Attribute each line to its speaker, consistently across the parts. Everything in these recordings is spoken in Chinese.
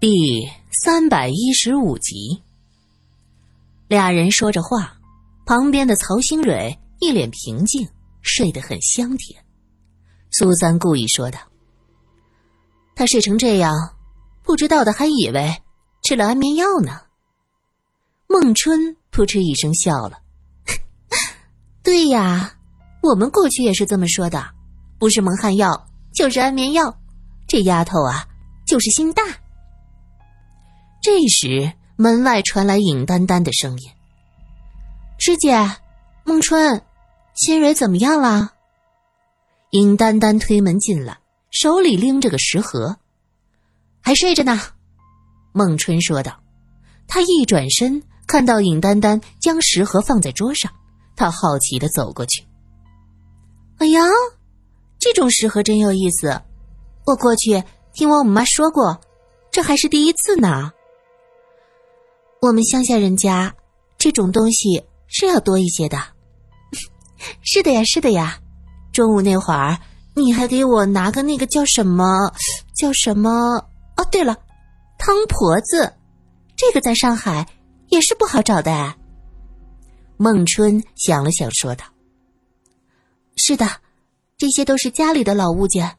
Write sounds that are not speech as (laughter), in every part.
Speaker 1: 第三百一十五集，俩人说着话，旁边的曹新蕊一脸平静，睡得很香甜。苏三故意说道：“他睡成这样，不知道的还以为吃了安眠药呢。”孟春扑哧一声笑了：“ (laughs) 对呀，我们过去也是这么说的，不是蒙汗药就是安眠药。这丫头啊，就是心大。”这时，门外传来尹丹丹的声音：“师姐，孟春，新蕊怎么样了？”尹丹丹推门进来，手里拎着个食盒，“还睡着呢。”孟春说道。他一转身。看到尹丹丹将食盒放在桌上，他好奇的走过去。哎呀，这种食盒真有意思！我过去听我姆妈说过，这还是第一次呢。我们乡下人家这种东西是要多一些的。(laughs) 是的呀，是的呀。中午那会儿你还给我拿个那个叫什么，叫什么？哦，对了，汤婆子，这个在上海。也是不好找的。孟春想了想，说道：“是的，这些都是家里的老物件。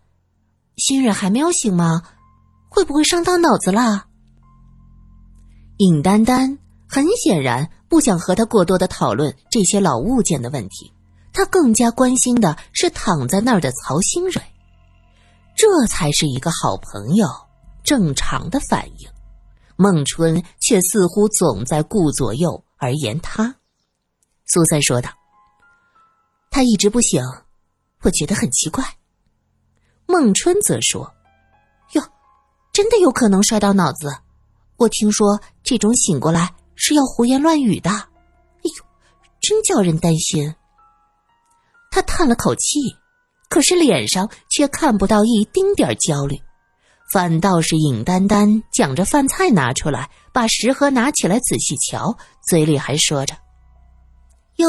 Speaker 1: 新蕊还没有醒吗？会不会伤到脑子了？”尹丹丹很显然不想和他过多的讨论这些老物件的问题，他更加关心的是躺在那儿的曹新蕊，这才是一个好朋友正常的反应。孟春却似乎总在顾左右而言他。苏三说道：“他一直不醒，我觉得很奇怪。”孟春则说：“哟，真的有可能摔到脑子。我听说这种醒过来是要胡言乱语的。哎呦，真叫人担心。”他叹了口气，可是脸上却看不到一丁点焦虑。反倒是尹丹丹讲着饭菜拿出来，把食盒拿起来仔细瞧，嘴里还说着：“哟，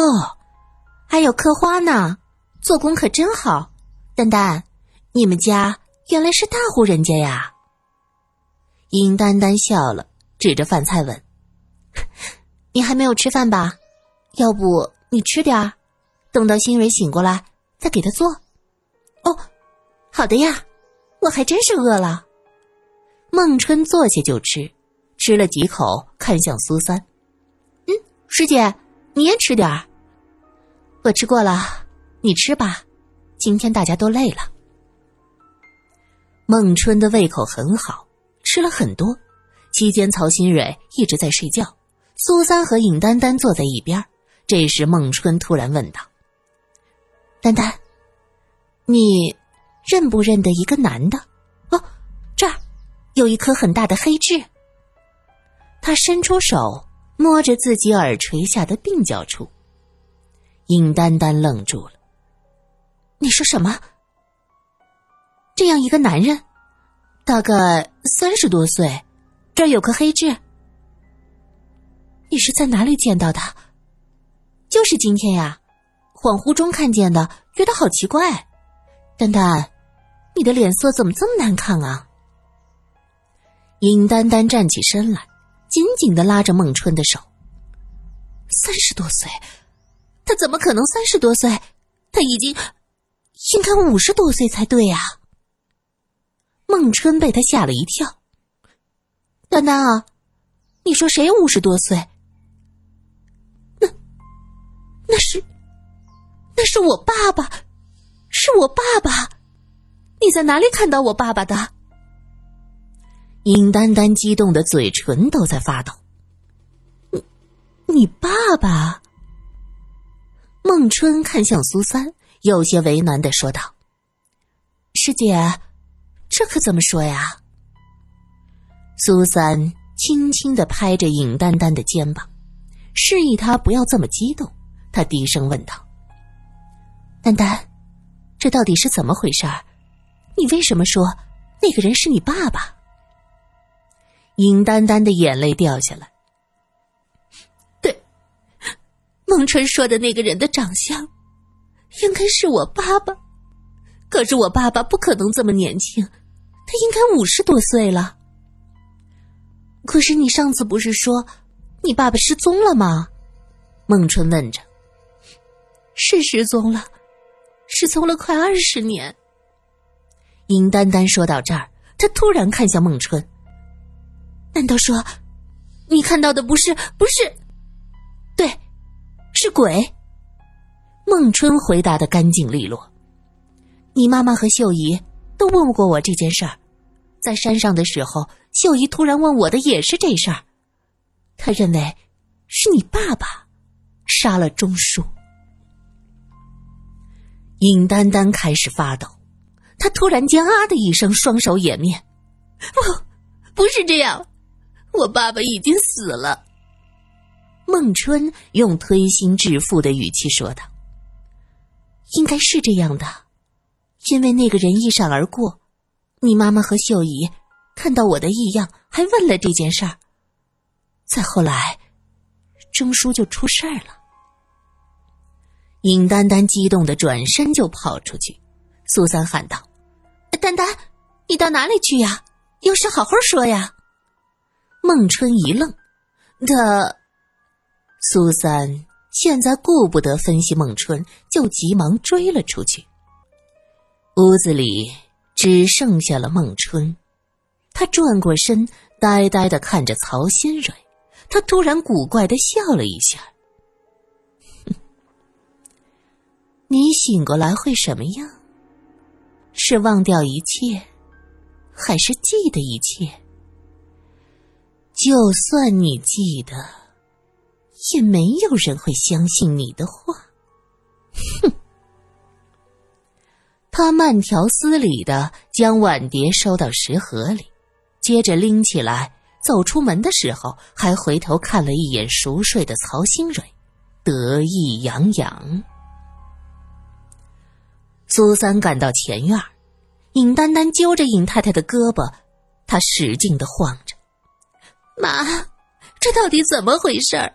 Speaker 1: 还有刻花呢，做工可真好。”丹丹，你们家原来是大户人家呀。尹丹丹笑了，指着饭菜问：“你还没有吃饭吧？要不你吃点儿，等到新蕊醒过来再给他做。”哦，好的呀，我还真是饿了。孟春坐下就吃，吃了几口，看向苏三：“嗯，师姐，你也吃点儿。我吃过了，你吃吧。今天大家都累了。”孟春的胃口很好，吃了很多。期间，曹新蕊一直在睡觉，苏三和尹丹丹坐在一边。这时，孟春突然问道：“丹丹，你认不认得一个男的？哦，这儿。”有一颗很大的黑痣。他伸出手摸着自己耳垂下的鬓角处。尹丹丹愣住了。你说什么？这样一个男人，大概三十多岁，这儿有颗黑痣。你是在哪里见到的？就是今天呀，恍惚中看见的，觉得好奇怪。丹丹，你的脸色怎么这么难看啊？尹丹丹站起身来，紧紧的拉着孟春的手。三十多岁，他怎么可能三十多岁？他已经应该五十多岁才对呀！孟春被他吓了一跳。丹丹啊，你说谁五十多岁？那那是那是我爸爸，是我爸爸。你在哪里看到我爸爸的？尹丹丹激动的嘴唇都在发抖。你，你爸爸？孟春看向苏三，有些为难的说道：“师姐，这可怎么说呀？”苏三轻轻的拍着尹丹丹的肩膀，示意他不要这么激动。他低声问道：“丹丹，这到底是怎么回事？你为什么说那个人是你爸爸？”尹丹丹的眼泪掉下来。对，孟春说的那个人的长相，应该是我爸爸。可是我爸爸不可能这么年轻，他应该五十多岁了。可是你上次不是说你爸爸失踪了吗？孟春问着。是失踪了，失踪了快二十年。尹丹丹说到这儿，她突然看向孟春。难道说，你看到的不是不是？对，是鬼。孟春回答的干净利落。你妈妈和秀姨都问过我这件事儿，在山上的时候。秀姨突然问我的也是这事儿，她认为是你爸爸杀了钟叔。尹丹丹开始发抖，她突然间啊的一声，双手掩面：“不，不是这样，我爸爸已经死了。”孟春用推心置腹的语气说道：“应该是这样的，因为那个人一闪而过，你妈妈和秀姨。”看到我的异样，还问了这件事儿。再后来，钟叔就出事儿了。尹丹丹激动的转身就跑出去，苏三喊道：“丹丹，你到哪里去呀？有事好好说呀！”孟春一愣，他苏三现在顾不得分析孟春，就急忙追了出去。屋子里只剩下了孟春。他转过身，呆呆的看着曹新蕊。他突然古怪的笑了一下：“你醒过来会什么样？是忘掉一切，还是记得一切？就算你记得，也没有人会相信你的话。”哼。他慢条斯理的将碗碟收到食盒里。接着拎起来，走出门的时候，还回头看了一眼熟睡的曹新蕊，得意洋洋。苏三赶到前院，尹丹丹揪着尹太太的胳膊，她使劲的晃着：“妈，这到底怎么回事？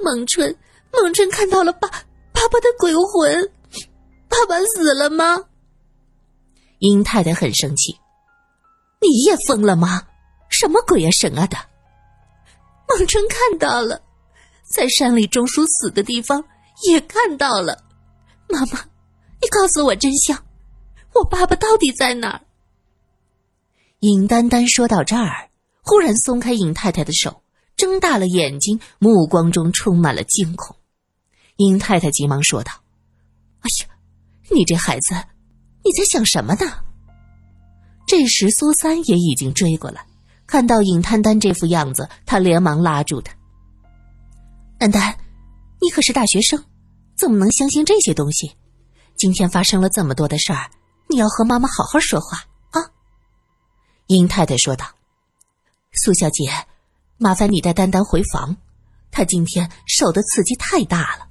Speaker 1: 孟春，孟春看到了爸爸爸的鬼魂，爸爸死了吗？”尹太太很生气。你也疯了吗？什么鬼啊神啊的！孟春看到了，在山里钟叔死的地方也看到了。妈妈，你告诉我真相，我爸爸到底在哪儿？尹丹丹说到这儿，忽然松开尹太太的手，睁大了眼睛，目光中充满了惊恐。尹太太急忙说道：“哎呀，你这孩子，你在想什么呢？”这时，苏三也已经追过来，看到尹丹丹这副样子，他连忙拉住她：“丹丹，你可是大学生，怎么能相信这些东西？今天发生了这么多的事儿，你要和妈妈好好说话啊！”尹太太说道：“苏小姐，麻烦你带丹丹回房，她今天受的刺激太大了。”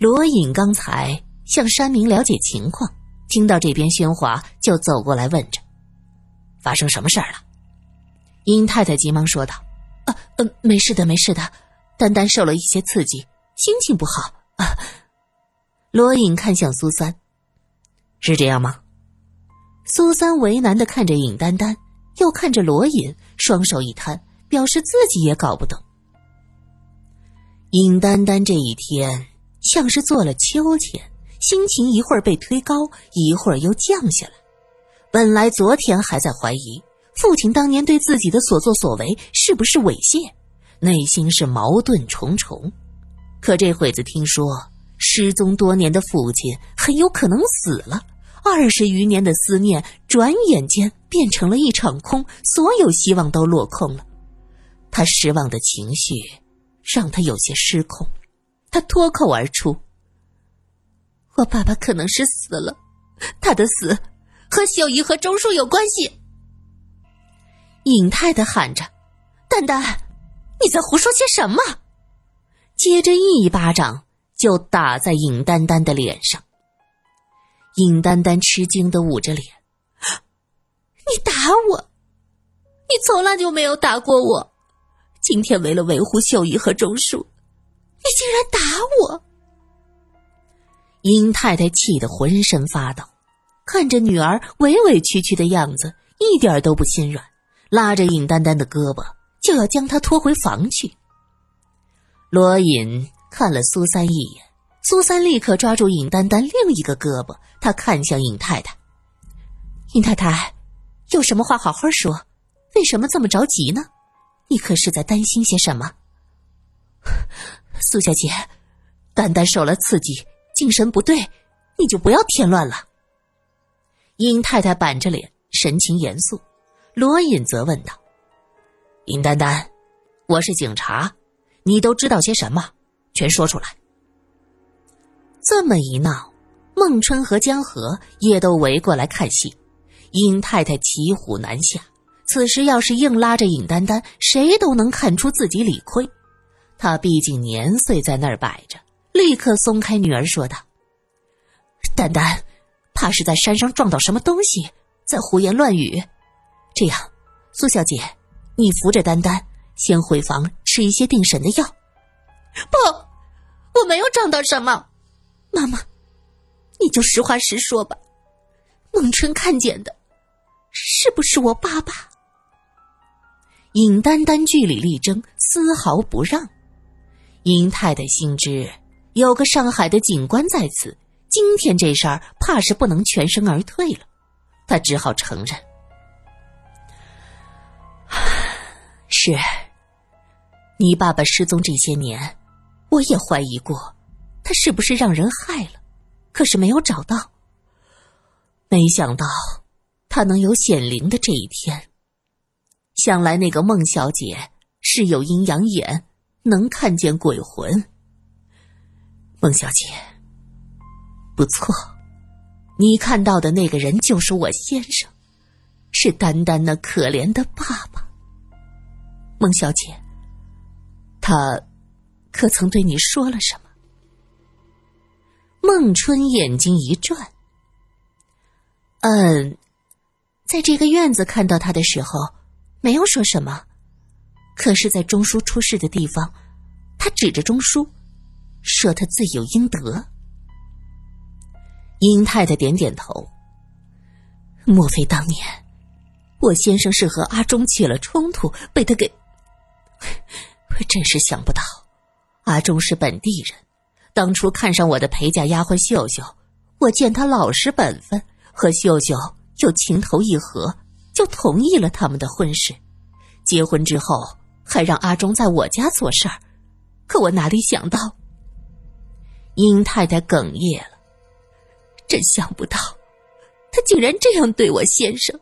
Speaker 1: 罗隐刚才向山明了解情况。听到这边喧哗，就走过来问着：“发生什么事儿了？”殷太太急忙说道：“啊，呃，没事的，没事的，丹丹受了一些刺激，心情不好。”啊，罗隐看向苏三：“是这样吗？”苏三为难的看着尹丹丹，又看着罗隐，双手一摊，表示自己也搞不懂。尹丹丹这一天像是做了秋千。心情一会儿被推高，一会儿又降下来。本来昨天还在怀疑父亲当年对自己的所作所为是不是猥亵，内心是矛盾重重。可这会子听说失踪多年的父亲很有可能死了，二十余年的思念转眼间变成了一场空，所有希望都落空了。他失望的情绪让他有些失控，他脱口而出。我爸爸可能是死了，他的死和秀姨和钟叔有关系。尹太太喊着：“丹丹，你在胡说些什么？”接着一巴掌就打在尹丹丹的脸上。尹丹丹吃惊的捂着脸：“你打我？你从来就没有打过我，今天为了维护秀姨和钟叔，你竟然打我！”殷太太气得浑身发抖，看着女儿委委屈屈的样子，一点都不心软，拉着尹丹丹的胳膊，就要将她拖回房去。罗隐看了苏三一眼，苏三立刻抓住尹丹丹另一个胳膊，他看向尹太太：“尹太太，有什么话好好说，为什么这么着急呢？你可是在担心些什么？”苏小姐，丹丹受了刺激，精神不对，你就不要添乱了。尹太太板着脸，神情严肃。罗隐则问道：“尹丹丹，我是警察，你都知道些什么？全说出来。”这么一闹，孟春和江河也都围过来看戏。尹太太骑虎难下，此时要是硬拉着尹丹丹，谁都能看出自己理亏。她毕竟年岁在那儿摆着，立刻松开女儿，说道：“丹丹，怕是在山上撞到什么东西，在胡言乱语。”这样，苏小姐，你扶着丹丹先回房吃一些定神的药。
Speaker 2: 不，我没有撞到什么。妈妈，你就实话实说吧。孟春看见的，是不是我爸爸？
Speaker 1: 尹丹丹据理力争，丝毫不让。尹太太心知有个上海的警官在此，今天这事儿怕是不能全身而退了。他只好承认。是，你爸爸失踪这些年，我也怀疑过，他是不是让人害了，可是没有找到。没想到他能有显灵的这一天。想来那个孟小姐是有阴阳眼，能看见鬼魂。孟小姐，不错，你看到的那个人就是我先生，是丹丹那可怜的爸爸。孟小姐，他可曾对你说了什么？孟春眼睛一转，嗯，在这个院子看到他的时候，没有说什么。可是，在钟叔出事的地方，他指着钟叔，说他罪有应得。殷太太点点头，莫非当年我先生是和阿忠起了冲突，被他给……真是想不到，阿忠是本地人，当初看上我的陪嫁丫鬟秀秀，我见她老实本分，和秀秀又情投意合，就同意了他们的婚事。结婚之后，还让阿忠在我家做事儿，可我哪里想到，殷太太哽咽了，真想不到，他竟然这样对我先生，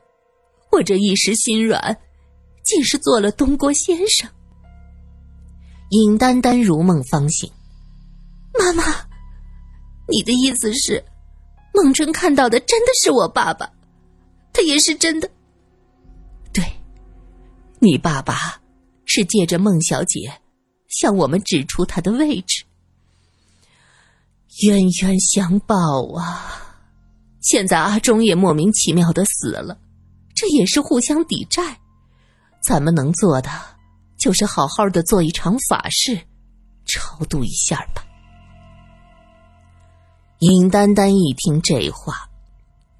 Speaker 1: 我这一时心软，竟是做了东郭先生。尹丹丹如梦方醒，
Speaker 2: 妈妈，你的意思是，孟春看到的真的是我爸爸，他也是真的。
Speaker 1: 对，你爸爸是借着孟小姐向我们指出他的位置，冤冤相报啊！现在阿忠也莫名其妙的死了，这也是互相抵债，咱们能做的。就是好好的做一场法事，超度一下吧。尹丹丹一听这话，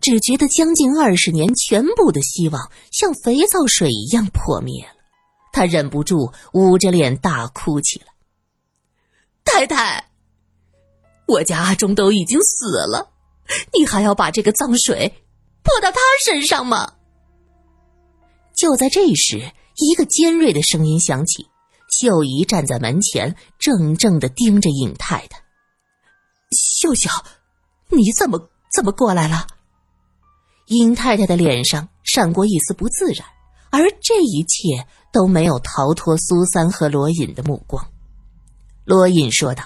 Speaker 1: 只觉得将近二十年全部的希望像肥皂水一样破灭了，她忍不住捂着脸大哭起来。
Speaker 2: 太太，我家阿忠都已经死了，你还要把这个脏水泼到他身上吗？
Speaker 1: 就在这时。一个尖锐的声音响起，秀姨站在门前，怔怔的盯着尹太太。秀秀，你怎么怎么过来了？尹太太的脸上闪过一丝不自然，而这一切都没有逃脱苏三和罗隐的目光。罗隐说道：“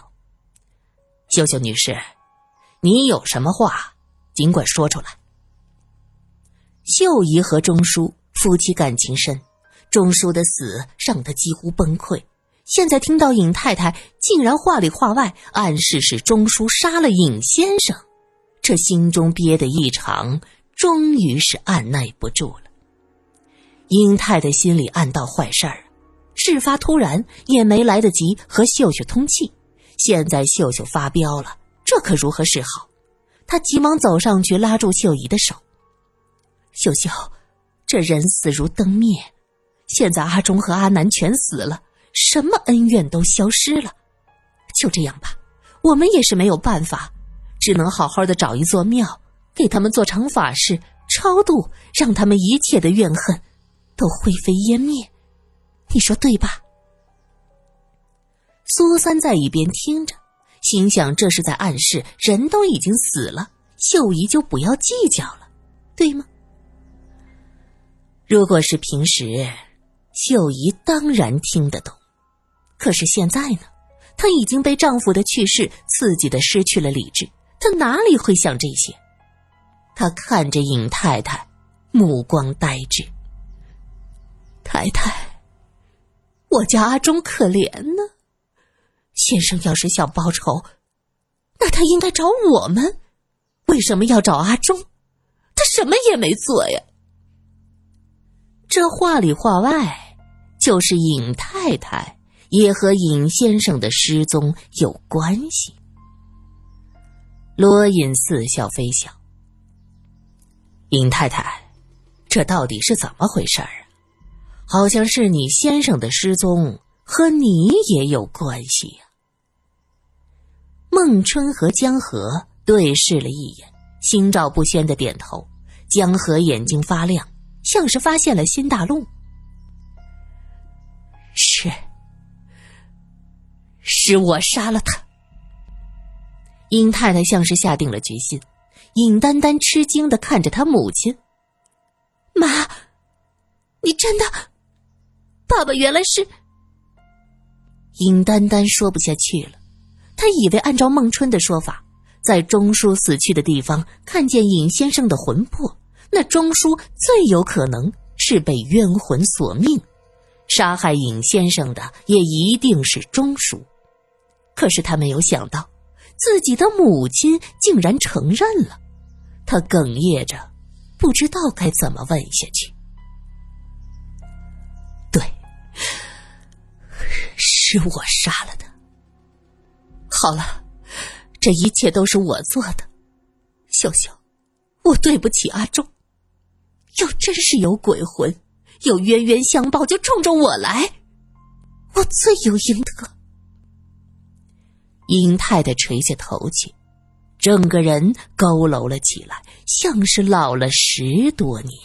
Speaker 1: 秀秀女士，你有什么话，尽管说出来。”秀姨和钟叔夫妻感情深。钟叔的死让他几乎崩溃，现在听到尹太太竟然话里话外暗示是钟叔杀了尹先生，这心中憋得异常，终于是按耐不住了。尹太太心里暗道坏事儿，事发突然，也没来得及和秀秀通气，现在秀秀发飙了，这可如何是好？她急忙走上去拉住秀姨的手：“秀秀，这人死如灯灭。”现在阿忠和阿南全死了，什么恩怨都消失了。就这样吧，我们也是没有办法，只能好好的找一座庙，给他们做场法事超度，让他们一切的怨恨都灰飞烟灭。你说对吧？苏三在一边听着，心想这是在暗示人都已经死了，秀姨就不要计较了，对吗？如果是平时，秀姨当然听得懂。可是现在呢，她已经被丈夫的去世刺激的失去了理智，她哪里会想这些？她看着尹太太，目光呆滞。太太，我家阿忠可怜呢。先生要是想报仇，那他应该找我们，为什么要找阿忠？他什么也没做呀。这话里话外，就是尹太太也和尹先生的失踪有关系。罗隐似笑非笑：“尹太太，这到底是怎么回事啊？好像是你先生的失踪和你也有关系呀。”孟春和江河对视了一眼，心照不宣的点头。江河眼睛发亮。像是发现了新大陆，是，是我杀了他。殷太太像是下定了决心，尹丹丹吃惊的看着她母亲：“
Speaker 2: 妈，你真的？爸爸原来是……”
Speaker 1: 尹丹丹说不下去了，他以为按照孟春的说法，在钟叔死去的地方看见尹先生的魂魄。那钟叔最有可能是被冤魂索命，杀害尹先生的也一定是钟叔。可是他没有想到，自己的母亲竟然承认了。他哽咽着，不知道该怎么问下去。对，是我杀了他。好了，这一切都是我做的，秀秀，我对不起阿忠。要真是有鬼魂，有冤冤相报，就冲着我来，我罪有应得。殷太太垂下头去，整个人佝偻了起来，像是老了十多年。